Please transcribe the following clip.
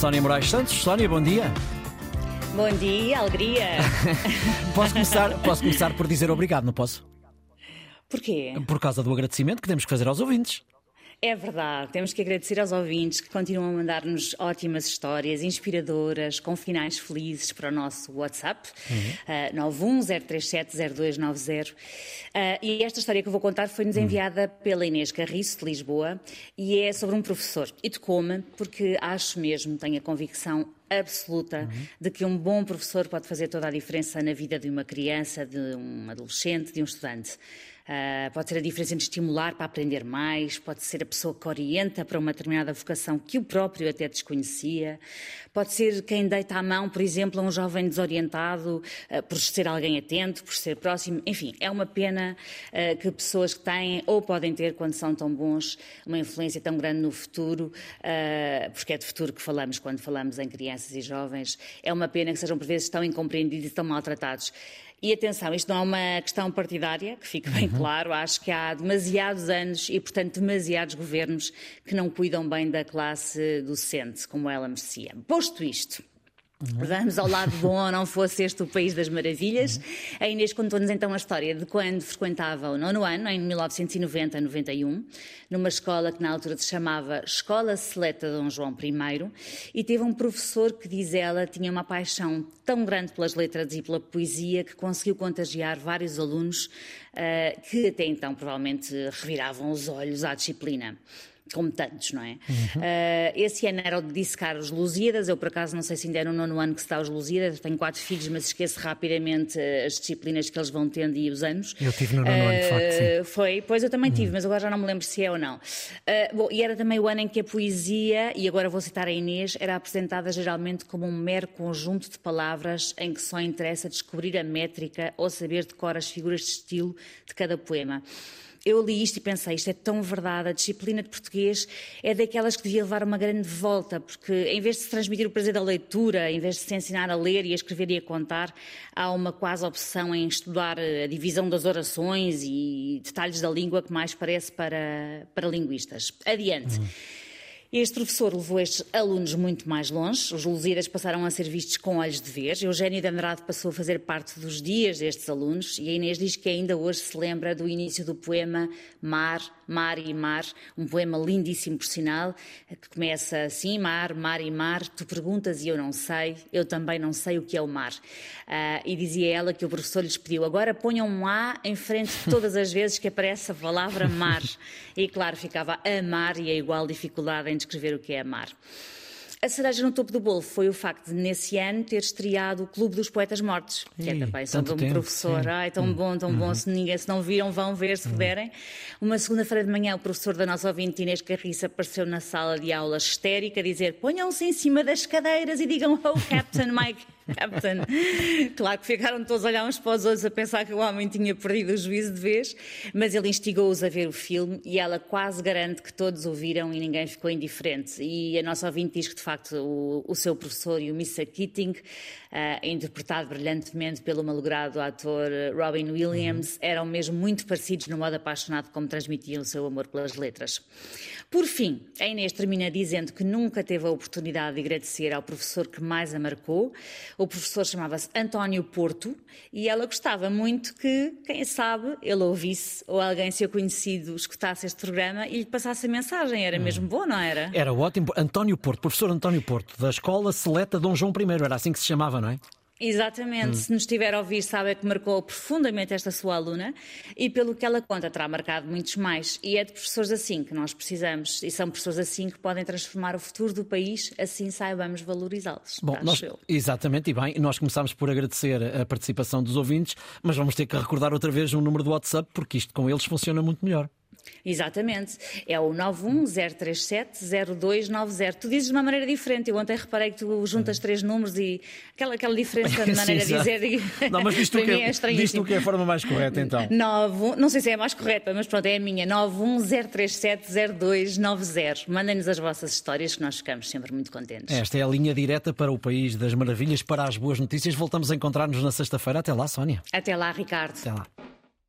Sónia Moraes Santos. Sónia, bom dia. Bom dia, alegria. posso, começar, posso começar por dizer obrigado, não posso? Porquê? Por causa do agradecimento que temos que fazer aos ouvintes. É verdade, temos que agradecer aos ouvintes que continuam a mandar-nos ótimas histórias, inspiradoras, com finais felizes para o nosso WhatsApp, uhum. uh, 910370290. Uh, e esta história que eu vou contar foi-nos uhum. enviada pela Inês Carriço, de Lisboa, e é sobre um professor. E tocou-me porque acho mesmo, tenho a convicção absoluta uhum. de que um bom professor pode fazer toda a diferença na vida de uma criança, de um adolescente, de um estudante. Uh, pode ser a diferença entre estimular para aprender mais, pode ser a pessoa que orienta para uma determinada vocação que o próprio até desconhecia, pode ser quem deita a mão, por exemplo, a um jovem desorientado, uh, por ser alguém atento, por ser próximo. Enfim, é uma pena uh, que pessoas que têm ou podem ter, quando são tão bons, uma influência tão grande no futuro, porque é de futuro que falamos quando falamos em crianças e jovens, é uma pena que sejam por vezes tão incompreendidos e tão maltratados. E atenção, isto não é uma questão partidária, que fique bem uhum. claro. Acho que há demasiados anos e, portanto, demasiados governos que não cuidam bem da classe docente como ela merecia. Posto isto. Vamos ao lado bom, não fosse este o país das maravilhas. Uhum. A Inês contou-nos então a história de quando frequentava o nono ano, em 1990-91, numa escola que na altura se chamava Escola Seleta Dom João I, e teve um professor que, diz ela, tinha uma paixão tão grande pelas letras e pela poesia que conseguiu contagiar vários alunos uh, que até então provavelmente reviravam os olhos à disciplina como tantos, não é? Uhum. Uh, esse ano era o de dissecar os Lusíadas, eu por acaso não sei se ainda é no nono ano que se dá os Lusíadas, tenho quatro filhos, mas esqueço rapidamente as disciplinas que eles vão tendo e os anos. Eu tive no nono uh, ano, de facto, sim. Ah, foi, pois eu também tive, uhum. mas agora já não me lembro se é ou não. Uh, bom, e era também o ano em que a poesia, e agora vou citar a Inês, era apresentada geralmente como um mero conjunto de palavras em que só interessa descobrir a métrica ou saber decorar as figuras de estilo de cada poema eu li isto e pensei, isto é tão verdade, a disciplina de português é daquelas que devia levar uma grande volta, porque em vez de se transmitir o prazer da leitura, em vez de se ensinar a ler e a escrever e a contar, há uma quase obsessão em estudar a divisão das orações e detalhes da língua que mais parece para, para linguistas. Adiante. Este professor levou estes alunos muito mais longe, os Lusíadas passaram a ser vistos com olhos de ver, Eugénio de Andrade passou a fazer parte dos dias destes alunos e a Inês diz que ainda hoje se lembra do início do poema Mar, Mar e Mar, um poema lindíssimo por sinal, que começa assim, Mar, Mar e Mar, tu perguntas e eu não sei, eu também não sei o que é o mar. Uh, e dizia ela que o professor lhes pediu, agora ponham um A em frente de todas as vezes que aparece a palavra mar. E claro, ficava a mar e a igual dificuldade em descrever o que é amar. A cereja no topo do bolo foi o facto de, nesse ano, ter estreado o Clube dos Poetas Mortos, que é também sobre um tempo, professor. Sim. Ai, tão hum. bom, tão uhum. bom. Se, ninguém, se não viram, vão ver, se uhum. puderem. Uma segunda-feira de manhã, o professor da nossa ouvinte Inês Carriça apareceu na sala de aula histérica a dizer: ponham-se em cima das cadeiras e digam, oh, Captain Mike. Captain. Claro que ficaram todos a olhar uns para os outros a pensar que o homem tinha perdido o juízo de vez, mas ele instigou-os a ver o filme e ela quase garante que todos o viram e ninguém ficou indiferente. E a nossa ouvinte diz que, de facto, o, o seu professor e o Mr. Keating, uh, interpretado brilhantemente pelo malogrado ator Robin Williams, uhum. eram mesmo muito parecidos no modo apaixonado como transmitiam o seu amor pelas letras. Por fim, a Inês termina dizendo que nunca teve a oportunidade de agradecer ao professor que mais a marcou. O professor chamava-se António Porto e ela gostava muito que, quem sabe, ele ouvisse ou alguém seu conhecido escutasse este programa e lhe passasse a mensagem. Era hum. mesmo bom, não era? Era ótimo. António Porto, professor António Porto, da Escola Seleta Dom João I, era assim que se chamava, não é? Exatamente, hum. se nos estiver a ouvir, sabe que marcou profundamente esta sua aluna e, pelo que ela conta, terá marcado muitos mais. E é de professores assim que nós precisamos, e são professores assim que podem transformar o futuro do país, assim saibamos valorizá-los. Bom, nós, exatamente, e bem, nós começámos por agradecer a participação dos ouvintes, mas vamos ter que recordar outra vez o número do WhatsApp, porque isto com eles funciona muito melhor. Exatamente. É o 910370290. Tu dizes de uma maneira diferente. Eu ontem reparei que tu juntas uhum. três números e aquela, aquela diferença de maneira Sim, de dizer. Não, mas diz tu, que é, é diz tu que é a forma mais correta então. 9, não sei se é a mais correta, mas pronto, é a minha. 910370290. Mandem-nos as vossas histórias que nós ficamos sempre muito contentes. Esta é a linha direta para o País das Maravilhas, para as boas notícias. Voltamos a encontrar-nos na sexta-feira. Até lá, Sónia. Até lá, Ricardo. Até lá.